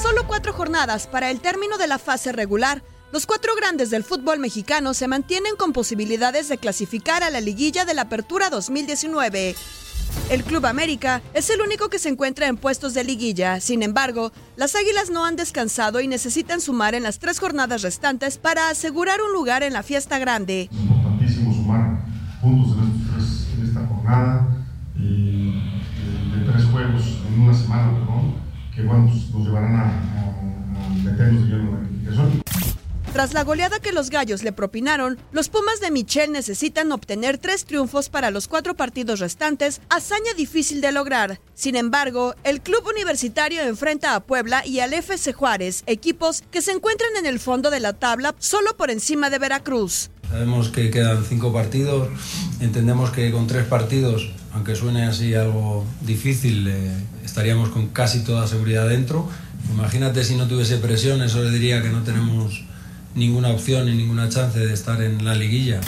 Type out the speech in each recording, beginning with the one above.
solo cuatro jornadas para el término de la fase regular, los cuatro grandes del fútbol mexicano se mantienen con posibilidades de clasificar a la liguilla de la Apertura 2019. El Club América es el único que se encuentra en puestos de liguilla. Sin embargo, las Águilas no han descansado y necesitan sumar en las tres jornadas restantes para asegurar un lugar en la fiesta grande. Llevarán a, a, a meternos de lleno en. Tras la goleada que los gallos le propinaron, los Pumas de Michel necesitan obtener tres triunfos para los cuatro partidos restantes, hazaña difícil de lograr. Sin embargo, el club universitario enfrenta a Puebla y al FC Juárez, equipos que se encuentran en el fondo de la tabla solo por encima de Veracruz. Sabemos que quedan cinco partidos, entendemos que con tres partidos, aunque suene así algo difícil, eh, estaríamos con casi toda seguridad dentro. Imagínate si no tuviese presión, eso le diría que no tenemos ninguna opción y ninguna chance de estar en la liguilla.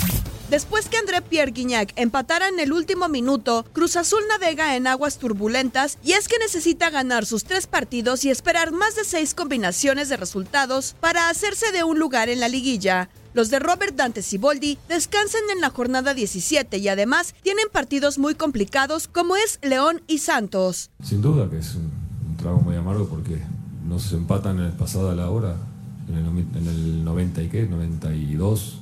Después que André Pierre Guignac empatara en el último minuto, Cruz Azul navega en aguas turbulentas y es que necesita ganar sus tres partidos y esperar más de seis combinaciones de resultados para hacerse de un lugar en la liguilla. Los de Robert Dante Siboldi descansan en la jornada 17 y además tienen partidos muy complicados como es León y Santos. Sin duda que es un, un trago muy amargo porque nos empatan en el pasado a la hora en el, en el 90 y qué, 92.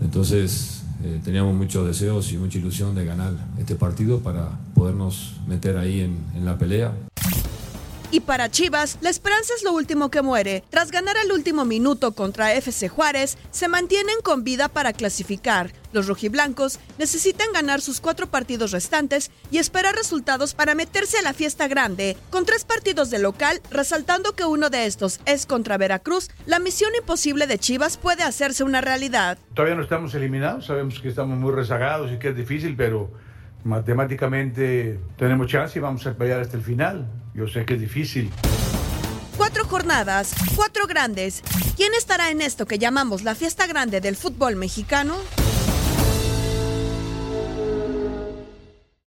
Entonces eh, teníamos muchos deseos y mucha ilusión de ganar este partido para podernos meter ahí en la pelea. Y para Chivas, la esperanza es lo último que muere. Tras ganar al último minuto contra FC Juárez, se mantienen con vida para clasificar. Los rojiblancos necesitan ganar sus cuatro partidos restantes y esperar resultados para meterse a la fiesta grande. Con tres partidos de local, resaltando que uno de estos es contra Veracruz, la misión imposible de Chivas puede hacerse una realidad. Todavía no estamos eliminados, sabemos que estamos muy rezagados y que es difícil, pero matemáticamente tenemos chance y vamos a pelear hasta el final. Yo sé que es difícil. Cuatro jornadas, cuatro grandes. ¿Quién estará en esto que llamamos la fiesta grande del fútbol mexicano?